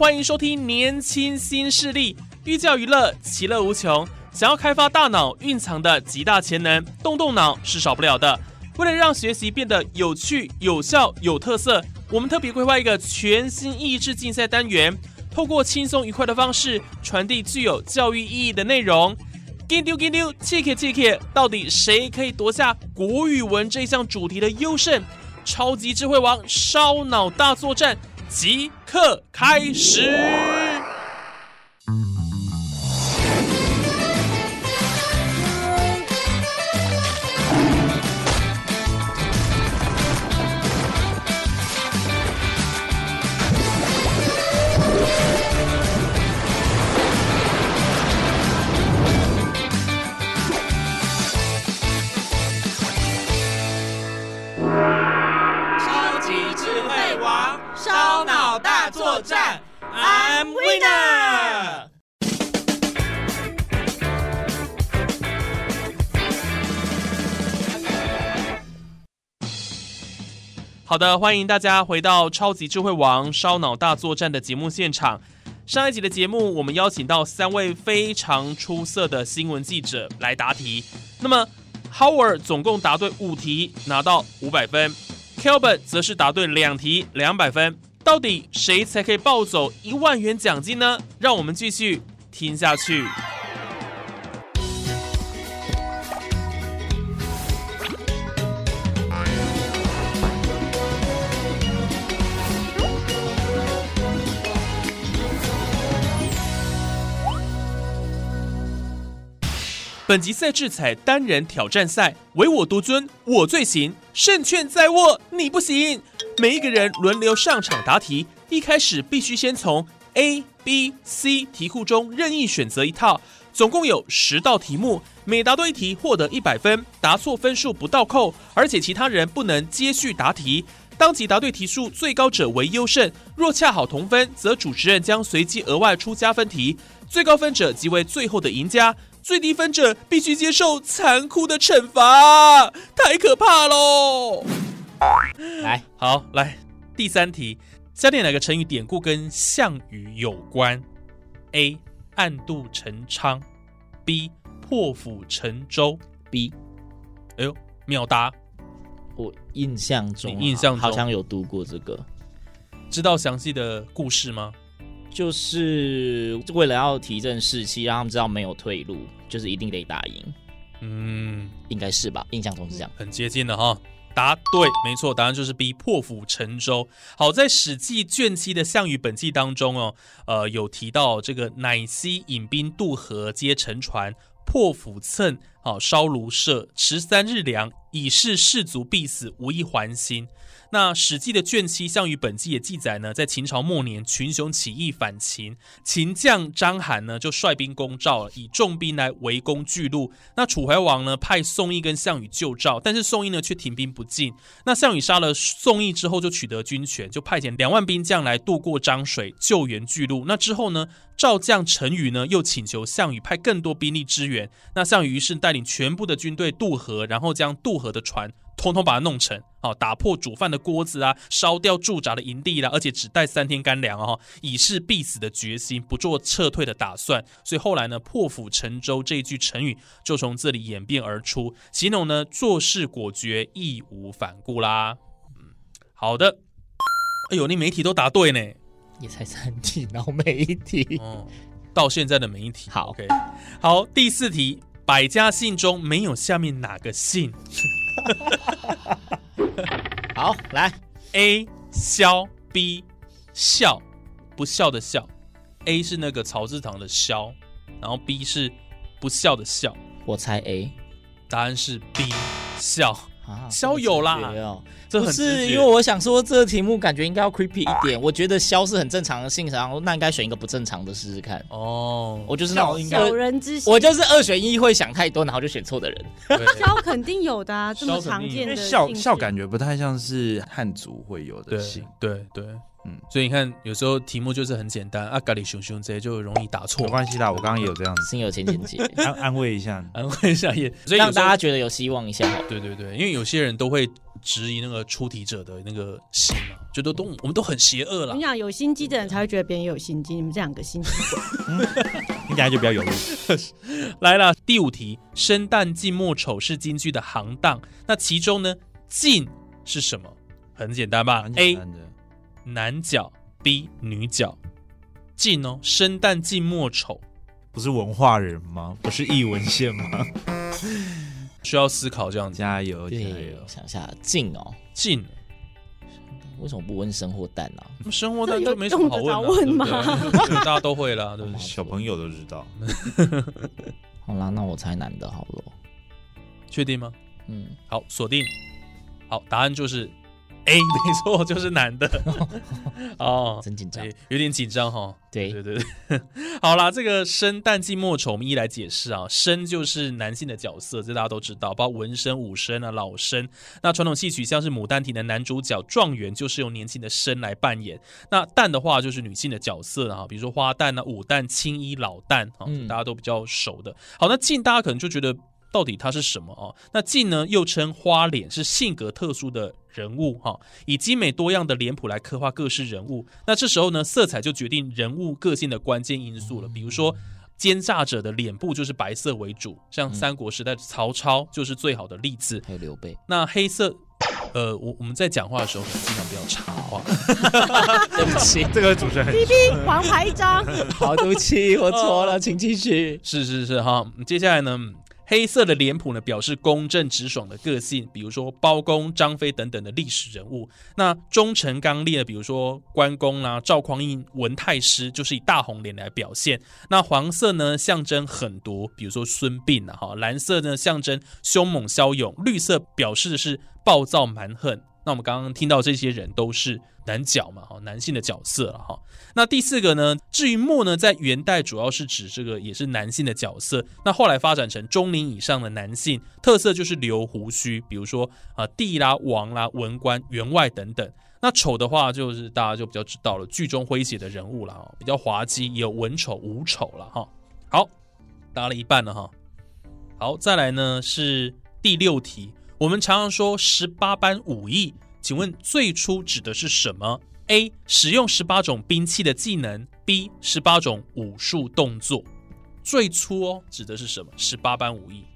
欢迎收听《年轻新势力》，寓教于乐，其乐无穷。想要开发大脑蕴藏的极大潜能，动动脑是少不了的。为了让学习变得有趣、有效、有特色，我们特别规划一个全新益智竞赛单元，透过轻松愉快的方式传递具有教育意义的内容。给丢给丢，切克切克，到底谁可以夺下国语文这项主题的优胜？超级智慧王烧脑大作战！即刻开始！作战，I'm winner。好的，欢迎大家回到《超级智慧王烧脑大作战》的节目现场。上一集的节目，我们邀请到三位非常出色的新闻记者来答题。那么，Howard 总共答对五题，拿到五百分；Kelvin 则是答对两题，两百分。到底谁才可以抱走一万元奖金呢？让我们继续听下去。本集赛制采单人挑战赛，唯我独尊，我最行，胜券在握，你不行。每一个人轮流上场答题，一开始必须先从 A、B、C 题库中任意选择一套，总共有十道题目，每答对一题获得一百分，答错分数不倒扣，而且其他人不能接续答题。当即答对题数最高者为优胜，若恰好同分，则主持人将随机额外出加分题，最高分者即为最后的赢家，最低分者必须接受残酷的惩罚，太可怕喽！来，好，来第三题，下列哪个成语典故跟项羽有关？A. 暗度陈仓，B. 破釜沉舟，B。哎呦，秒答！我印象中，印象中好像有读过这个，知道详细的故事吗？就是为了要提振士气，让他们知道没有退路，就是一定得打赢。嗯，应该是吧？印象中是这样，很接近的哈。答对，没错，答案就是 B，破釜沉舟。好，在《史记》卷七的项羽本纪当中哦，呃，有提到这个乃西引兵渡河，皆沉船，破釜蹭，好烧炉舍，持三日粮，以示士卒必死，无一还心。那《史记》的卷七《项羽本纪》也记载呢，在秦朝末年，群雄起义反秦，秦将章邯呢就率兵攻赵了，以重兵来围攻巨鹿。那楚怀王呢派宋义跟项羽救赵，但是宋义呢却停兵不进。那项羽杀了宋义之后，就取得军权，就派遣两万兵将来渡过漳水救援巨鹿。那之后呢，赵将陈馀呢又请求项羽派更多兵力支援。那项羽于是带领全部的军队渡河，然后将渡河的船。通通把它弄沉，好打破煮饭的锅子啊，烧掉驻扎的营地啦，而且只带三天干粮哦，以示必死的决心，不做撤退的打算。所以后来呢，破釜沉舟这一句成语就从这里演变而出，形容呢做事果决，义无反顾啦。嗯，好的。哎呦，你每一题都答对呢，也才三题，然后每一题哦，到现在的每一题好，OK，好，第四题，百家姓中没有下面哪个姓？好，来，A 萧 B 笑，不笑的笑，A 是那个草字旁的萧，然后 B 是不笑的笑。我猜 A，答案是 B，笑。啊肖有啦。这是因为我想说这个题目感觉应该要 creepy 一点，我觉得肖是很正常的性，然后那应该选一个不正常的试试看。哦，我就是那种小人之心，我就是二选一会想太多，然后就选错的人。对。肖肯定有的啊，这么常见的笑笑感觉不太像是汉族会有的对姓，对对，嗯嗯，所以你看，有时候题目就是很简单，啊，咖喱熊熊这些就容易打错没。关系啦，我刚刚也有这样子心有千千结，安安慰一下。安慰一下也，所以让大家觉得有希望一下。对对对，因为有些人都会质疑那个出题者的那个心嘛，觉得都我们都很邪恶啦你。讲，有心机的人才会觉得别人有心机，你们这两个心机鬼。听起 来就比较有路。来了，第五题，生旦净末丑是京剧的行当，那其中呢，净是什么？很简单吧蛮简？A 单的男角，B 女角。净哦，生旦净末丑，不是文化人吗？不是译文线吗？需要思考这样子。加油加对油，！想一下静哦，净，为什么不问生或蛋啊？生活蛋就没什么好问吗对对 大家都会啦，对不对？小朋友都知道。好啦，那我猜男的好了。确定吗？嗯，好，锁定。好，答案就是 A，没错，就是男的。哦，真紧张对。有点紧张哈。对对对对，好啦，这个生旦净末丑，我们一一来解释啊。生就是男性的角色，这大家都知道，包括文生、武生啊、老生。那传统戏曲像是《牡丹亭》的男主角状元，就是由年轻的生来扮演。那旦的话就是女性的角色啊，比如说花旦啊、武旦、青衣、老旦啊，嗯大家都比较熟的。好，那净大家可能就觉得到底它是什么哦？那净呢，又称花脸，是性格特殊的人物哈、以精美多样的脸谱来刻画各式人物。那这时候呢，色彩就决定人物个性的关键因素了。比如说，奸诈者的脸部就是白色为主，像三国时代的曹操就是最好的例子。还有刘备，那黑色，呃，我我们在讲话的时候，可能尽量不要插话。对不起，这个主持人很黄牌一张，好，对不起，我错了，请继续。是是是哈，接下来呢，黑色的脸谱呢表示公正直爽的个性，比如说包公、张飞等等的历史人物。那忠诚刚烈的，比如说关公啦、赵匡胤、文太师，就是以大红脸来表现。那黄色呢象征狠毒，比如说孙膑啊哈；蓝色呢象征凶猛骁勇，绿色表示的是暴躁蛮横。那我们刚刚听到这些人都是男角嘛，哈，男性的角色了哈。那第四个呢，至于末呢，在元代主要是指这个也是男性的角色，那后来发展成中龄以上的男性，特色就是留胡须，比如说啊、帝啦、王啦、文官、员外等等。那丑的话，就是大家就比较知道了，剧中诙谐的人物了哈，比较滑稽，也有文丑、武丑了哈。好，答了一半了哈。好，再来呢是第六题，我们常常说十八般武艺，请问最初指的是什么？A. 使用十八种兵器的技能；B. 十八种武术动作。最初哦，指的是什么？十八般武艺。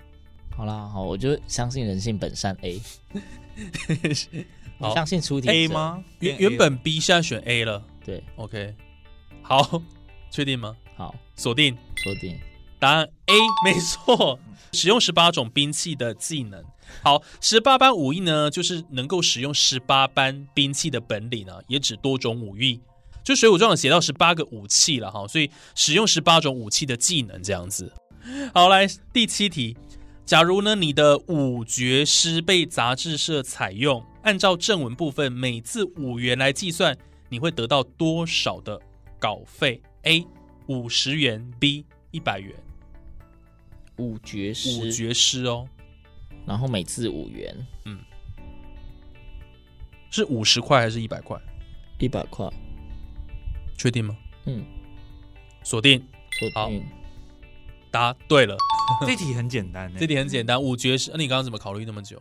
好啦，好，我就相信人性本善 A，我好相信出题 A 者？吗？原原本 B 现在选 A 了。对，OK，好，确定吗？好，锁定锁定。答案 A，没错，使用十八种兵器的技能。好，十八般武艺呢，就是能够使用十八般兵器的本领啊，也指多种武艺。就《水浒传》写到十八个武器了哈，所以使用十八种武器的技能这样子。好，来第七题，假如呢你的五绝诗被杂志社采用，按照正文部分每字五元来计算，你会得到多少的稿费？A 五十元，B 一百元。五绝五诗，绝诗哦，然后每次五元，嗯是五十块还是一百块？一百块。确定吗？嗯，锁定，好说定。答对了。这题很简单欸，这题很简单，五绝诗。那你刚刚怎么考虑那么久？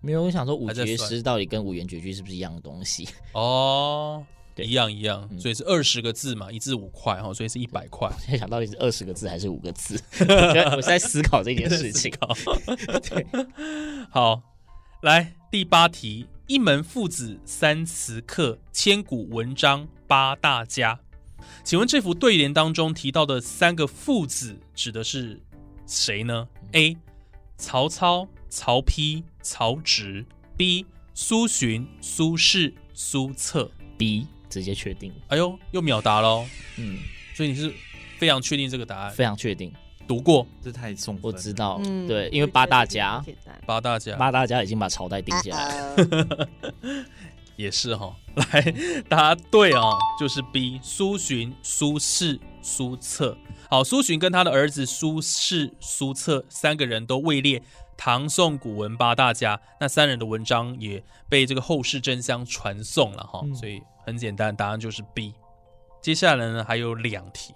没有，我想说五绝诗到底跟五元绝句是不是一样的东西？哦，对一样一样，嗯所以是二十个字嘛，一字五块哈，所以是一百块。在想到底是二十个字还是五个字？我在思考这件事情。对，好，来第八题，一门父子三词客，千古文章八大家。请问这幅对联当中提到的三个父子指的是谁呢？A. 曹操、曹丕、曹植。B. 苏洵、苏轼、苏辙。B 直接确定。哎呦，又秒答喽！嗯，所以你是非常确定这个答案？非常确定。读过这太送分了。我知道，嗯对，因为八大家，八大家八大家已经把朝代定下来了。也是哈、来答对啊，就是 B 苏洵、苏轼、苏辙。好，苏洵跟他的儿子苏轼、苏辙三个人都位列唐宋古文八大家，那三人的文章也被这个后世争相传颂了哈、嗯所以很简单，答案就是 B。接下来呢还有两题，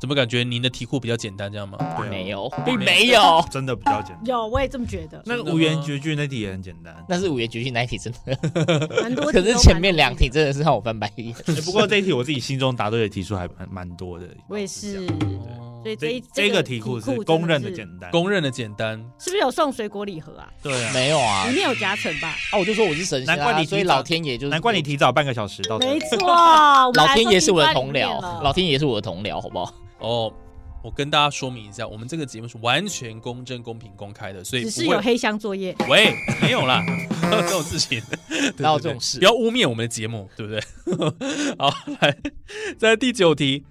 怎么感觉您的题库比较简单这样吗？对啊没有，并没有，真的比较简单。有，我也这么觉得。那个五言绝句那题也很简单，但是五言绝句那一题真的，蛮多题可都蛮是前面两题真的是让我翻白眼。欸不过这一题我自己心中答对的题数还蛮蛮多的。我也是，哦所以这一这这个题库是公认的简单。公认的简单，是不是有送水果礼盒啊？对啊，没有啊里，面有夹层吧？啊，我就说我是神仙啊，难怪你提早所以老天爷就是难怪你提早半个小时到。没错，老天爷是我的同僚，老天爷是我的同僚，好不好？哦，我跟大家说明一下，我们这个节目是完全公正、公平、公开的，所以只不是有黑箱作业。喂，没有啦，这种事情，哪有对对对这种事不要污蔑我们的节目，对不对？好，来，在第九题，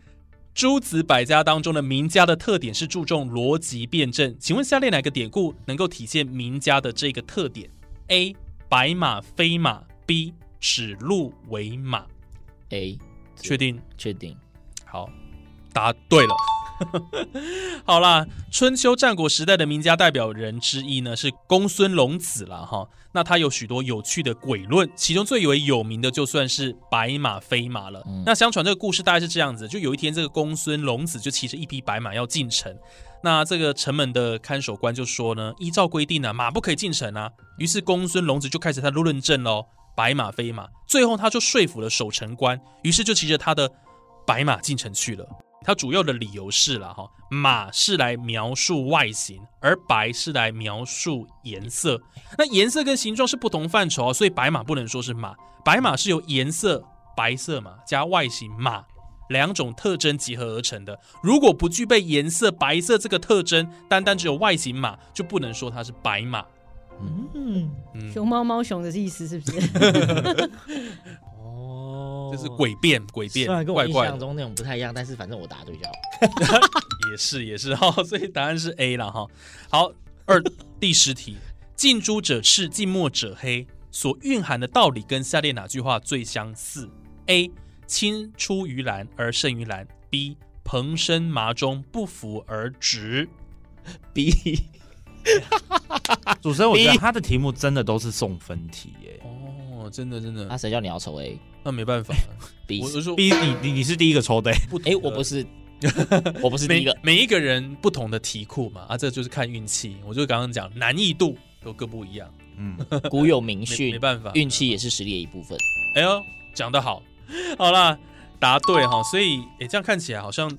诸子百家当中的名家的特点是注重逻辑辩证，请问下列哪个典故能够体现名家的这个特点？A. 白马非马，B. 指鹿为马，A，确定？确定。好，答对了。好啦，春秋战国时代的名家代表人之一呢是公孙龙子了哈。那他有许多有趣的诡论，其中最为有名的就算是白马飞马了。嗯那相传这个故事大概是这样子：就有一天，这个公孙龙子就骑着一匹白马要进城。那这个城门的看守官就说呢，依照规定呢、马不可以进城啊。于是公孙龙子就开始他的论证喽，白马飞马。最后他就说服了守城官，于是就骑着他的白马进城去了。它主要的理由是了，哈，马是来描述外形，而白是来描述颜色。那颜色跟形状是不同范畴啊，所以白马不能说是马，白马是由颜色白色嘛加外形马两种特征集合而成的。如果不具备颜色白色这个特征，单单只有外形马，就不能说它是白马。嗯，嗯，熊猫猫熊的意思是不是？哦这是诡辩，诡辩虽然，跟我怪怪的印象。中那种不太一样，但是反正我答对就好。也是也是哈，所以答案是 A 了哈。好，二第十题，近朱者赤，近墨者黑，所蕴含的道理跟下列哪句话最相似？A. 青出于蓝而胜于蓝。B. 蓬生麻中，不服而直。B 主持人，我觉得他的题目真的都是送分题耶。哦，真的真的，那谁叫你要抽 A 那没办法，B？我就说 B，你你你是第一个抽的耶，不哎，我不是，我不是第一个。每一个人不同的题库嘛，啊，这就是看运气。我就刚刚讲难易度都各不一样，嗯，古有名没训没，办法，运气也是实力的一部分。哎呦，讲得好，好啦，答对哈，所以哎，这样看起来好像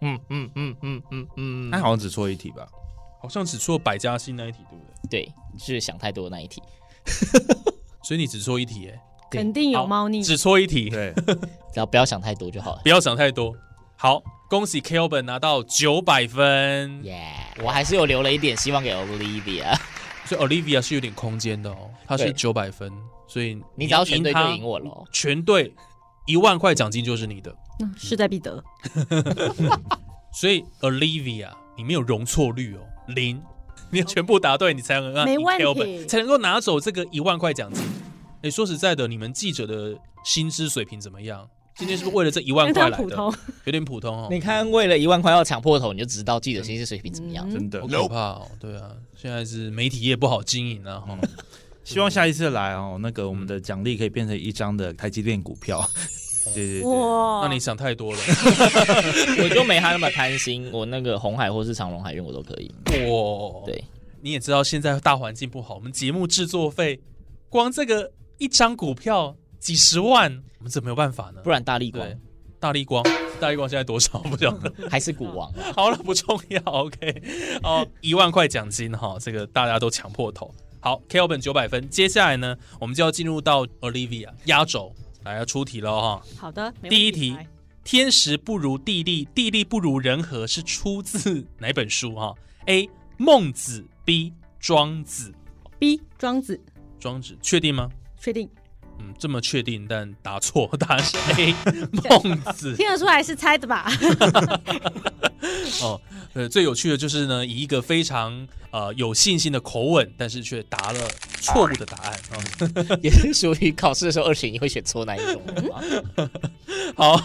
嗯嗯嗯嗯嗯嗯，他好像只错一题吧？好像只错百家姓那一题，对不对？对，是想太多的那一题。所以你只错一题，哎，肯定有猫腻。只错一题，对，只要不要想太多就好了。不要想太多。好，恭喜 Kelvin 拿到九百分，耶、我还是有留了一点希望给 Olivia。所以 Olivia 是有点空间的哦，她是对九百分，所以你只要全对就她赢我了哦。全对一万块奖金就是你的。嗯势在必得。所以 Olivia 你没有容错率哦，零，你要全部答对，你才能让没问题 Kelvin 才能够拿走这个一万块奖金。哎，说实在的，你们记者的薪资水平怎么样？今天是不是为了这一万块来的？它普通，有点普通哦，你看，为了一万块要抢破头，你就知道记者薪资水平怎么样。嗯真的好。可怕哦。对啊，现在是媒体业不好经营啊。哈、希望下一次来哦，那个我们的奖励可以变成一张的台积电股票。对对对，哇，那你想太多了。我就没他那么贪心，我那个红海或是长隆海运我都可以。哇，对，你也知道现在大环境不好，我们节目制作费光这个一张股票几十万，我们怎么有办法呢？不然大力光，大力光，大力光现在多少不晓得。还是股王啊。好了，不重要。OK，哦，一万块奖金哈，这个大家都抢破头。好，Kelvin 九百分，接下来呢，我们就要进入到 Olivia 压轴，来要出题了哈。好的，第一题天时不如地利，地利不如人和，是出自哪本书哈？A. 孟子 B. 庄子。B 庄子，庄子确定吗？确定嗯，这么确定，但答错，答案是 A. 孟子。听得出来是猜的吧？哦，呃，最有趣的就是呢，以一个非常呃有信心的口吻，但是却答了错误的答案啊。也是属于考试的时候二选一会选错那一种。好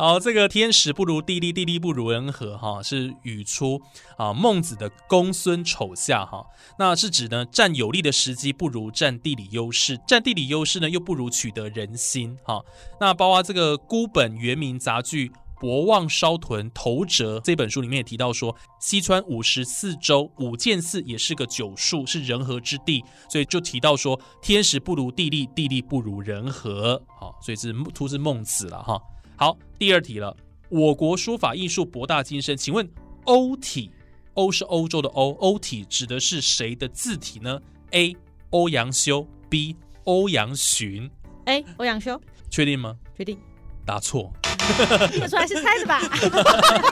好，这个天时不如地利，地利不如人和哈，是语出啊孟子的公孙丑下哈，那是指呢占有利的时机不如占地理优势，占地理优势呢又不如取得人心哈。那包括这个孤本原名杂剧。博望烧屯头折这本书里面也提到说，西川五十四州五件寺也是个九数，是人和之地，所以就提到说天时不如地利，地利不如人和。好，所以是出自孟子了哈。好，第二题了，我国书法艺术博大精深，请问欧体，欧是欧洲的欧，欧体指的是谁的字体呢？A. 欧阳修，B. 欧阳询。A.，欧阳修，确定吗？确定。答错，听得出来是猜的吧？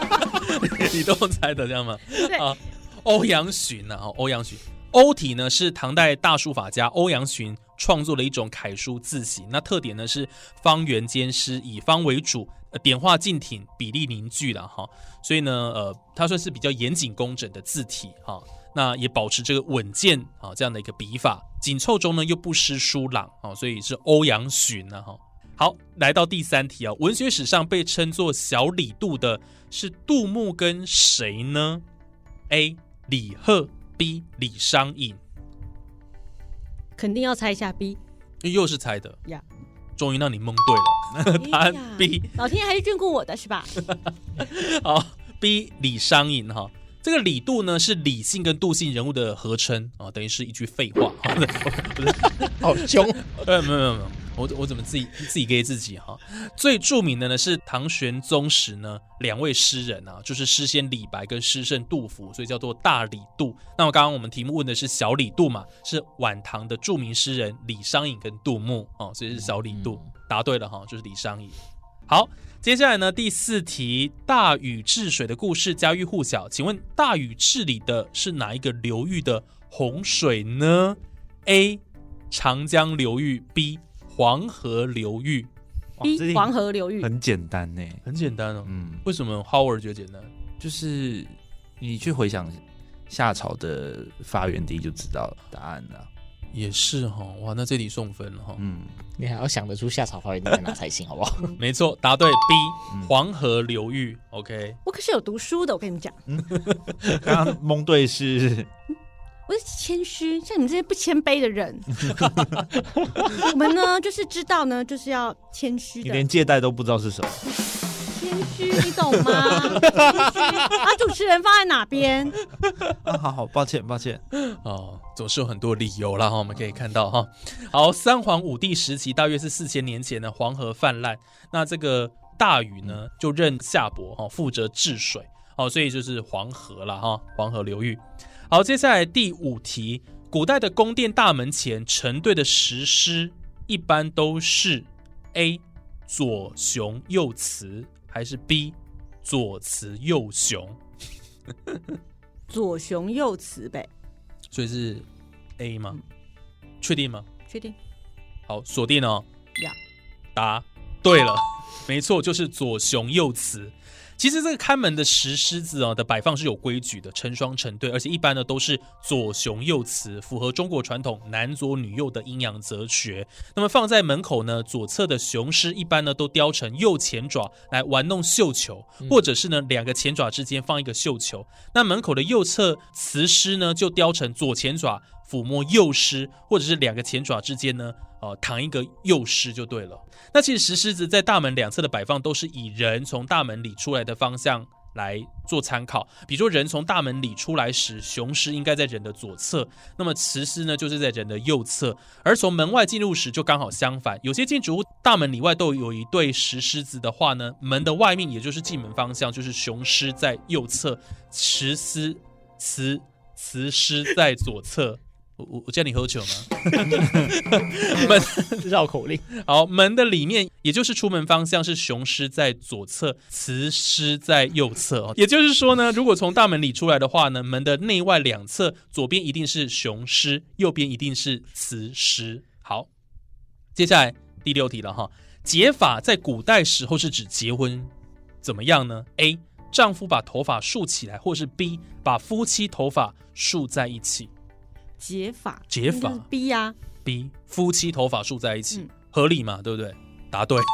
你都猜的这样吗？对啊，欧阳询呐？哦，欧阳询，欧体呢是唐代大书法家欧阳询创作的一种楷书字形。那特点呢是方圆兼施，以方为主，呃点画劲挺，比例凝聚了哈。所以呢，呃，它算是比较严谨工整的字体哈。那也保持这个稳健啊这样的一个笔法，紧凑中呢又不失疏朗啊，所以是欧阳询呢哈。好，来到第三题啊，文学史上被称作小李杜的是杜牧跟谁呢？A. 李贺，B. 李商隐。肯定要猜一下 B 又是猜的呀。终于让你蒙对了，答案 B。老天爷还是眷顾我的是吧？好，B. 李商隐哈。这个李杜呢是李姓跟杜姓人物的合称啊，等于是一句废话。不 是，好凶。呃，没有没有没有。我我怎么自己自己给自己哈？最著名的呢是唐玄宗时呢两位诗人啊，就是诗仙李白跟诗圣杜甫，所以叫做大李杜。那么刚刚我们题目问的是小李杜嘛，是晚唐的著名诗人李商隐跟杜牧哦，所以是小李杜。答对了哈，就是李商隐。好，接下来呢第四题，大禹治水的故事家喻户晓，请问大禹治理的是哪一个流域的洪水呢？A. 长江流域，B. 黄河流域，B 黄河流域很简单呢，很简单哦。嗯，为什么 Howard 觉得简单？就是你去回想夏朝的发源地就知道答案了。也是哈，哇，那这题送分了哈。嗯，你还要想得出夏朝发源地在哪才行，好不好？没错，答对 B 黄河流域。OK，我可是有读书的，我跟你们讲。刚刚蒙对是。我是谦虚，像你们这些不谦卑的人，我们呢就是知道呢，就是要谦虚的。你连借贷都不知道是什么？谦虚，你懂吗？把主持人放在哪边？啊，好好，抱歉，抱歉。哦，总是有很多理由啦哈，我们可以看到哈。好，三皇五帝时期，大约是四千年前的黄河泛滥，那这个大禹呢就任夏伯哈，负责治水，哦，所以就是黄河了哈，黄河流域。好，接下来第五题，古代的宫殿大门前成对的石狮，一般都是 A 左雄右雌，还是 B 左慈右雄？左雄右慈呗，所以是 A 吗？确定吗？确定。好，锁定哦。呀，答对了，没错，就是左雄右雌。其实这个看门的石狮子啊的摆放是有规矩的，成双成对，而且一般呢都是左雄右雌，符合中国传统男左女右的阴阳哲学。那么放在门口呢，左侧的雄狮一般呢都雕成右前爪来玩弄绣球，或者是呢两个前爪之间放一个绣球。那门口的右侧雌狮呢就雕成左前爪抚摸幼狮，或者是两个前爪之间呢。哦，躺一个幼狮就对了。那其实石狮子在大门两侧的摆放都是以人从大门里出来的方向来做参考。比如说，人从大门里出来时，雄狮应该在人的左侧，那么雌狮呢就是在人的右侧。而从门外进入时就刚好相反。有些建筑物大门里外都有一对石狮子的话呢，门的外面也就是进门方向就是雄狮在右侧，雌狮雌雌狮在左侧。我我我叫你喝酒吗？门绕口令。好，门的里面，也就是出门方向是雄狮在左侧，雌狮在右侧哦。也就是说呢，如果从大门里出来的话呢，门的内外两侧，左边一定是雄狮，右边一定是雌狮。好，接下来第六题了哈。结法在古代时候是指结婚怎么样呢？A 丈夫把头发竖起来，或是 B 把夫妻头发竖在一起解法，解法 B 呀、？B 夫妻头发束在一起，嗯合理嘛？对不对？答对。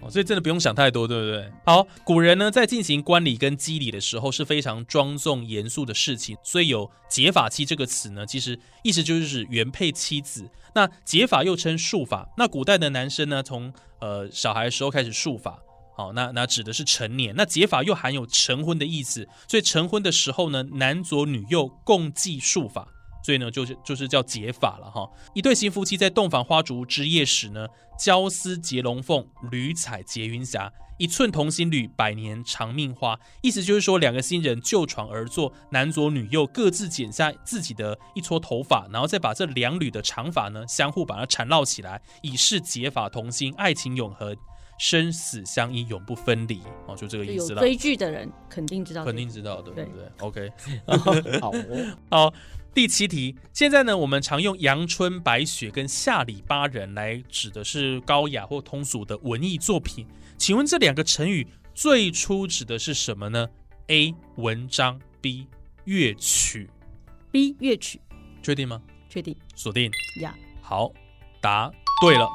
哦，所以真的不用想太多，对不对？好，古人呢在进行观礼跟祭礼的时候是非常庄重严肃的事情，所以有结发妻这个词呢，其实意思就是指原配妻子。那结发又称束法，那古代的男生呢，从呃小孩的时候开始束发，好，那那指的是成年。那结法又含有成婚的意思，所以成婚的时候呢，男左女右共计数法。所以呢，就是就是叫结法了哈。一对新夫妻在洞房花烛之夜时呢，交丝结龙凤，缕彩结云霞。一寸同心缕，百年长命花。意思就是说，两个新人就床而坐，男左女右各自剪下自己的一撮头发，然后再把这两缕的长发呢，相互把它缠绕起来，以示结发同心，爱情永恒，生死相依，永不分离。哦，就这个意思了。追剧的人肯定知道，肯定知道的，对不对？OK。好哦，好，第七题，现在呢，我们常用阳春白雪跟下里巴人来指的是高雅或通俗的文艺作品。请问这两个成语最初指的是什么呢？A. 文章，B. 乐曲。B 乐曲，确定吗？确定锁定。呀。好，答对了。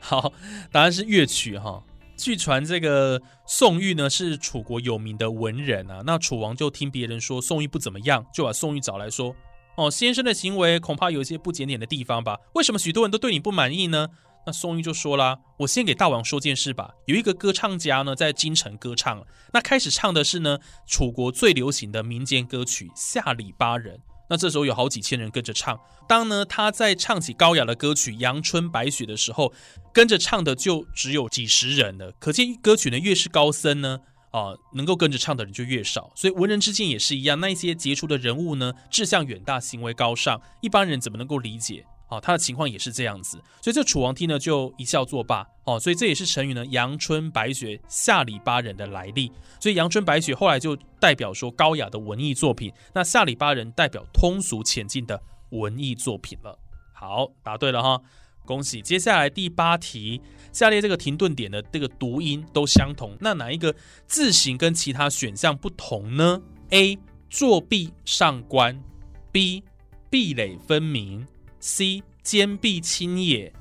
好，答案是乐曲哈。据传，这个宋玉呢是楚国有名的文人啊。那楚王就听别人说宋玉不怎么样，就把宋玉找来说：“哦，先生的行为恐怕有一些不检点的地方吧？为什么许多人都对你不满意呢？”那宋玉就说啦：“我先给大王说件事吧。有一个歌唱家呢，在京城歌唱，那开始唱的是呢楚国最流行的民间歌曲《下里巴人》。那这时候有好几千人跟着唱。当呢他在唱起高雅的歌曲《阳春白雪》的时候，跟着唱的就只有几十人了。可见歌曲呢越是高深呢，啊、能够跟着唱的人就越少。所以文人之间也是一样，那一些杰出的人物呢，志向远大，行为高尚，一般人怎么能够理解？哦、他的情况也是这样子。所以这楚王听呢就一笑作罢。哦，所以这也是成语呢“阳春白雪，下里巴人”的来历。所以阳春白雪后来就代表说高雅的文艺作品，那下里巴人代表通俗浅近的文艺作品了。好，答对了哈，恭喜！接下来第八题，下列这个停顿点的这个读音都相同，那哪一个字形跟其他选项不同呢？A. 作弊上官，B. 壁垒分明，C. 坚壁清野，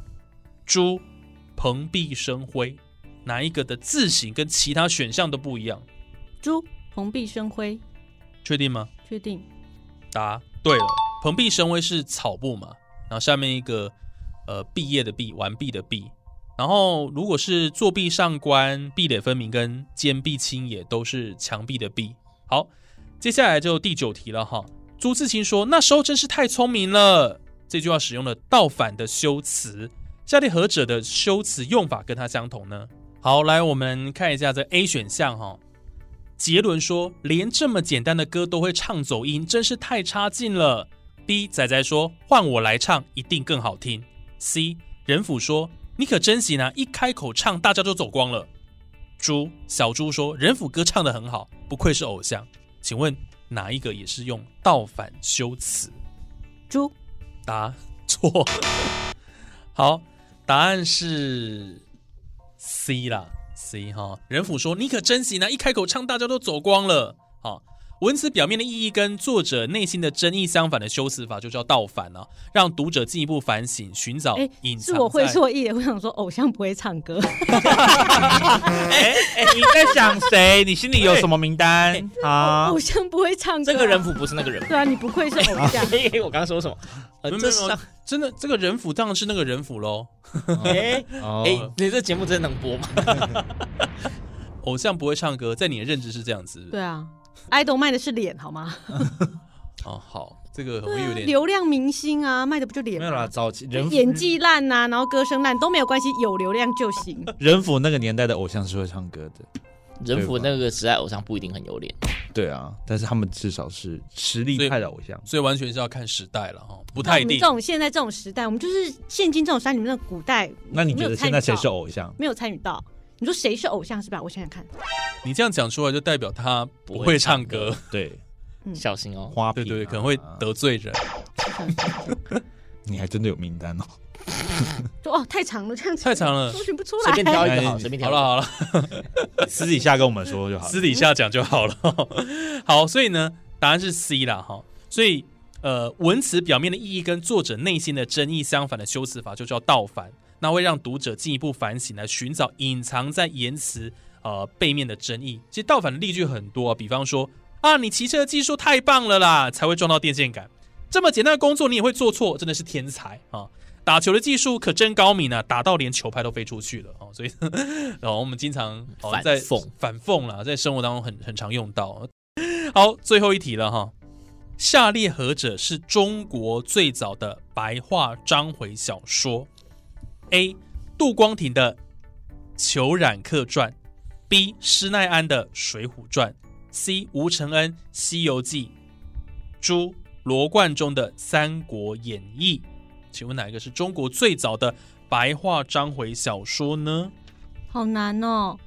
猪蓬荜生辉。哪一个的字形跟其他选项都不一样？猪蓬荜生辉，确定吗？确定答对了，蓬荜生辉是草部嘛，然后下面一个呃毕业的毕，完毕的毕。然后如果是作壁上观、壁垒分明跟坚壁清野都是墙壁的壁。好，接下来就第九题了哈。朱自清说：“那时候真是太聪明了。”这句话使用了倒反的修辞，下列何者的修辞用法跟它相同呢？好，来我们看一下这 A 选项哈。杰伦说：“连这么简单的歌都会唱走音，真是太差劲了。”B 仔仔说：“换我来唱，一定更好听。”C 人府说：“你可真行啊，一开口唱，大家都走光了。”猪小猪说：“人府歌唱的很好，不愧是偶像。”请问哪一个也是用倒反修辞？猪答错。好，答案是 C 啦，C 哈。人府说：“你可真行啊，一开口唱，大家都走光了。”好，文词表面的意义跟作者内心的真意相反的修辞法，就叫倒反啊，让读者进一步反省，寻找哎隐藏是我会在错意的。我想说，偶像不会唱歌，哎哎，你在想谁？你心里有什么名单啊偶？像不会唱歌。这个人府不是那个人府。对啊，你不愧是偶像。我刚刚说什么？呃，没有没有这上真的这个人府当然是那个人府喽。哎哦哎，你这节目真的能播吗？偶像不会唱歌，在你的认知是这样子。对啊，idol 卖的是脸，好吗？哦，好，这个对啊，会有点流量明星啊，卖的不就脸？没有啦，早期人演技烂呐、然后歌声烂都没有关系，有流量就行。人府那个年代的偶像是会唱歌的，人府那个时代偶像不一定很有脸。对啊，但是他们至少是实力派的偶像。所以完全是要看时代了哈，不不太一定这。种现在这种时代，我们就是现今这种时代，你们那古代，那你觉得现在谁是？偶像？没有参与到。你说谁是偶像是吧？我想想看，你这样讲出来，就代表他不会唱歌，对，嗯小心哦。花瓶啊对对，可能会得罪人。我想想看你还真的有名单哦。就 哦太长了，这样子太长了搜寻不出来。随便挑一个哎好，随便挑好一个。了好了，私底下跟我们说就好了。私底下讲就好了。好，所以呢，答案是 C 啦哈。所以呃，文词表面的意义跟作者内心的真意相反的修辞法就叫倒反，那会让读者进一步反省，来寻找隐藏在言辞呃背面的争议。其实倒反的例句很多、啊比方说啊，你骑车的技术太棒了啦，才会撞到电线杆。这么简单的工作你也会做错，真的是天才啊！打球的技术可真高明啊，打到连球拍都飞出去了哦。所以，然后我们经常、哦、反在讽反讽啦，在生活当中很很常用到。好，最后一题了哈。下列何者是中国最早的白话章回小说？A. 杜光庭的《裘冉客传》，B. 施耐庵的《水浒传》，C. 吴承恩《西游记》，朱罗贯中的《三国演义》。请问哪一个是中国最早的白话章回小说呢？好难哦，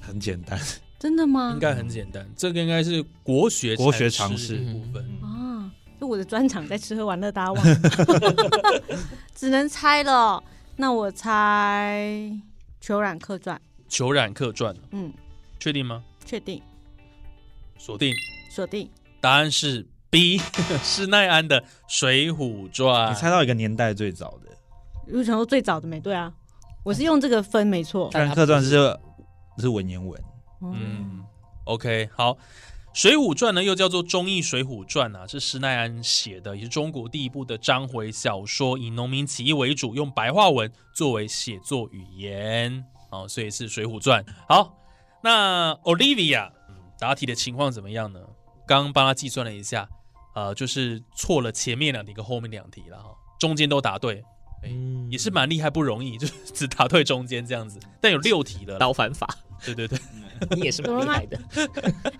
很简单，真的吗应？该很简单，这个应该是国学国学常常识识部分。啊，就我的专长在吃喝玩乐，大家忘了，只能猜了。那我猜《裘冉客传》，《裘冉客传》，嗯，确定吗？确定。锁定，锁定。答案是 B，施耐庵的《水浒传。你》。猜到一个年代最早的。因为想说最早的没对啊，我是用这个分没错《虽然客传》是是。文言文，嗯，嗯，OK，好，《水浒传》呢又叫做《忠义水浒传》啊，是施耐庵写的，也是中国第一部的章回小说，以农民起义为主，用白话文作为写作语言，哦，所以是《水浒传》。好，那 Olivia，答题的情况怎么样呢？刚刚帮他计算了一下，呃，就是错了前面两题跟后面两题了哈，中间都答对，嗯也是蛮厉害，不容易，就是只答对中间这样子，但有六题了啦，刀反法，对对对，你也是蛮厉害的。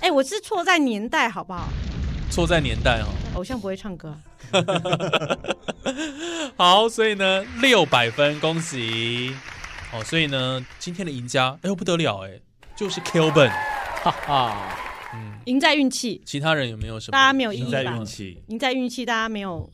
哎、我是错在年代好不好？错在年代哦。偶像不会唱歌啊，好，所以呢，六百分，恭喜！哦，所以呢，今天的赢家，哎呦不得了哎，就是 Kelvin。哈哈，嗯，赢在运气，其他人有没有什么？大家没有意赢在运？气。赢在运气，大家没有。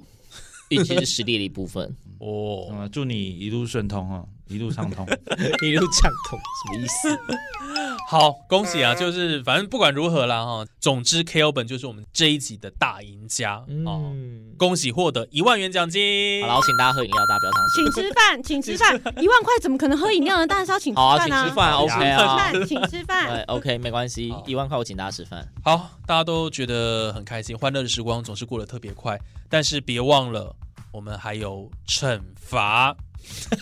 运气是实力的一部分。哦，嗯，祝你一路顺通啊，一路畅通。一路畅通什么意思？好，恭喜啊！就是反正不管如何啦哈，总之 Kelvin 就是我们这一集的大赢家哦，嗯，恭喜获得一万元奖金。好了，我请大家喝饮料，大家不要伤心。请吃饭，请吃饭，一万块怎么可能喝饮料呢？当然是要请吃好啊，饭啊！请吃饭好，OK 吃啊。饭，请吃对饭。，OK，没关系，一万块我请大家吃饭。好，大家都觉得很开心，欢乐的时光总是过得特别快，但是别忘了，我们还有惩罚。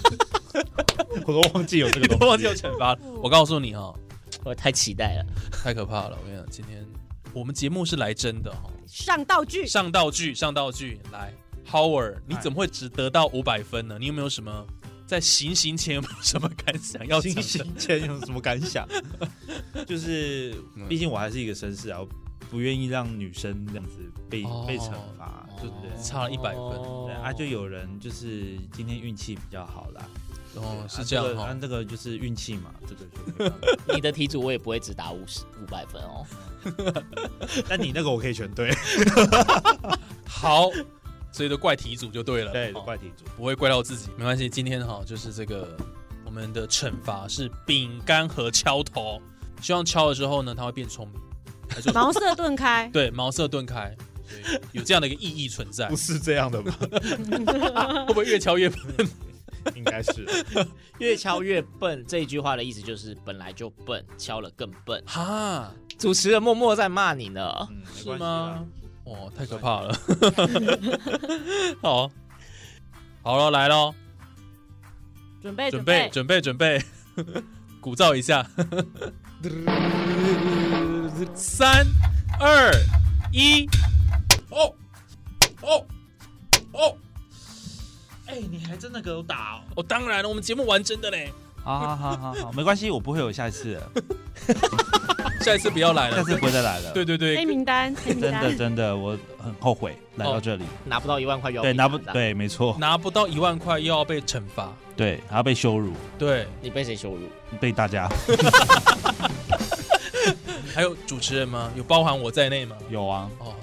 我都忘记有这个东西，忘记有惩罚了。我告诉你哈、我太期待了，太可怕了！我跟你讲，今天我们节目是来真的哈、上道具，上道具，上道具，来，Howard，你怎么会只得到五百分呢？你有没有什么在行刑前有没有什么感想要行？刑前有什么感想？就是，毕竟我还是一个绅士啊，我不愿意让女生这样子被、哦被惩罚，对不对？差了100分哦对啊，就有人就是今天运气比较好啦，哦，是这样哈、啊按这个就是运气嘛，这个就没办法。你的题组我也不会只打五十五百分哦。但你那个我可以全对，好，所以都怪题组就对了，对，哦怪题组。不会怪到自己，没关系。今天哈，就是这个我们的惩罚是饼干和敲头，希望敲了之后呢，它会变聪明，还是茅塞顿开。对茅塞顿开，有这样的一个意义存在不，是这样的吧？会不会越敲越笨？应该是。越敲越笨这一句话的意思就是本来就笨，敲了更笨。哈，主持人默默在骂你呢。嗯，没是关系啦吗？？哦，太可怕了。好，好了，来喽，准备准备，准备，准备，鼓噪一下。三、二、一，哦，哦，哦，哎，你还真的给我打哦！哦，当然了，我们节目玩真的嘞，好好好好好，没关系，我不会有下一次的，下一次不要来了。下次不会再来了。对对对黑，名单，黑名真的单。真的，我很后悔来到这里。拿不到一万块又要对，被拿不打对，没错，拿不到一万块又要被惩罚，对，还要被羞辱，对，你被谁羞辱？被大家还有主持人吗？有包含我在内吗？有啊，哦，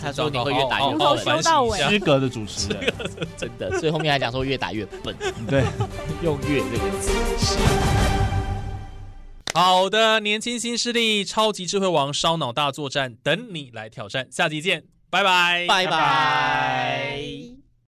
他说你会越打越从头笨，修到尾失格的主持人，真的，所以后面还讲说越打越笨，对，用“越”这个词。好的，年轻新势力，超级智慧王烧脑大作战，等你来挑战。下集见，拜拜，拜拜。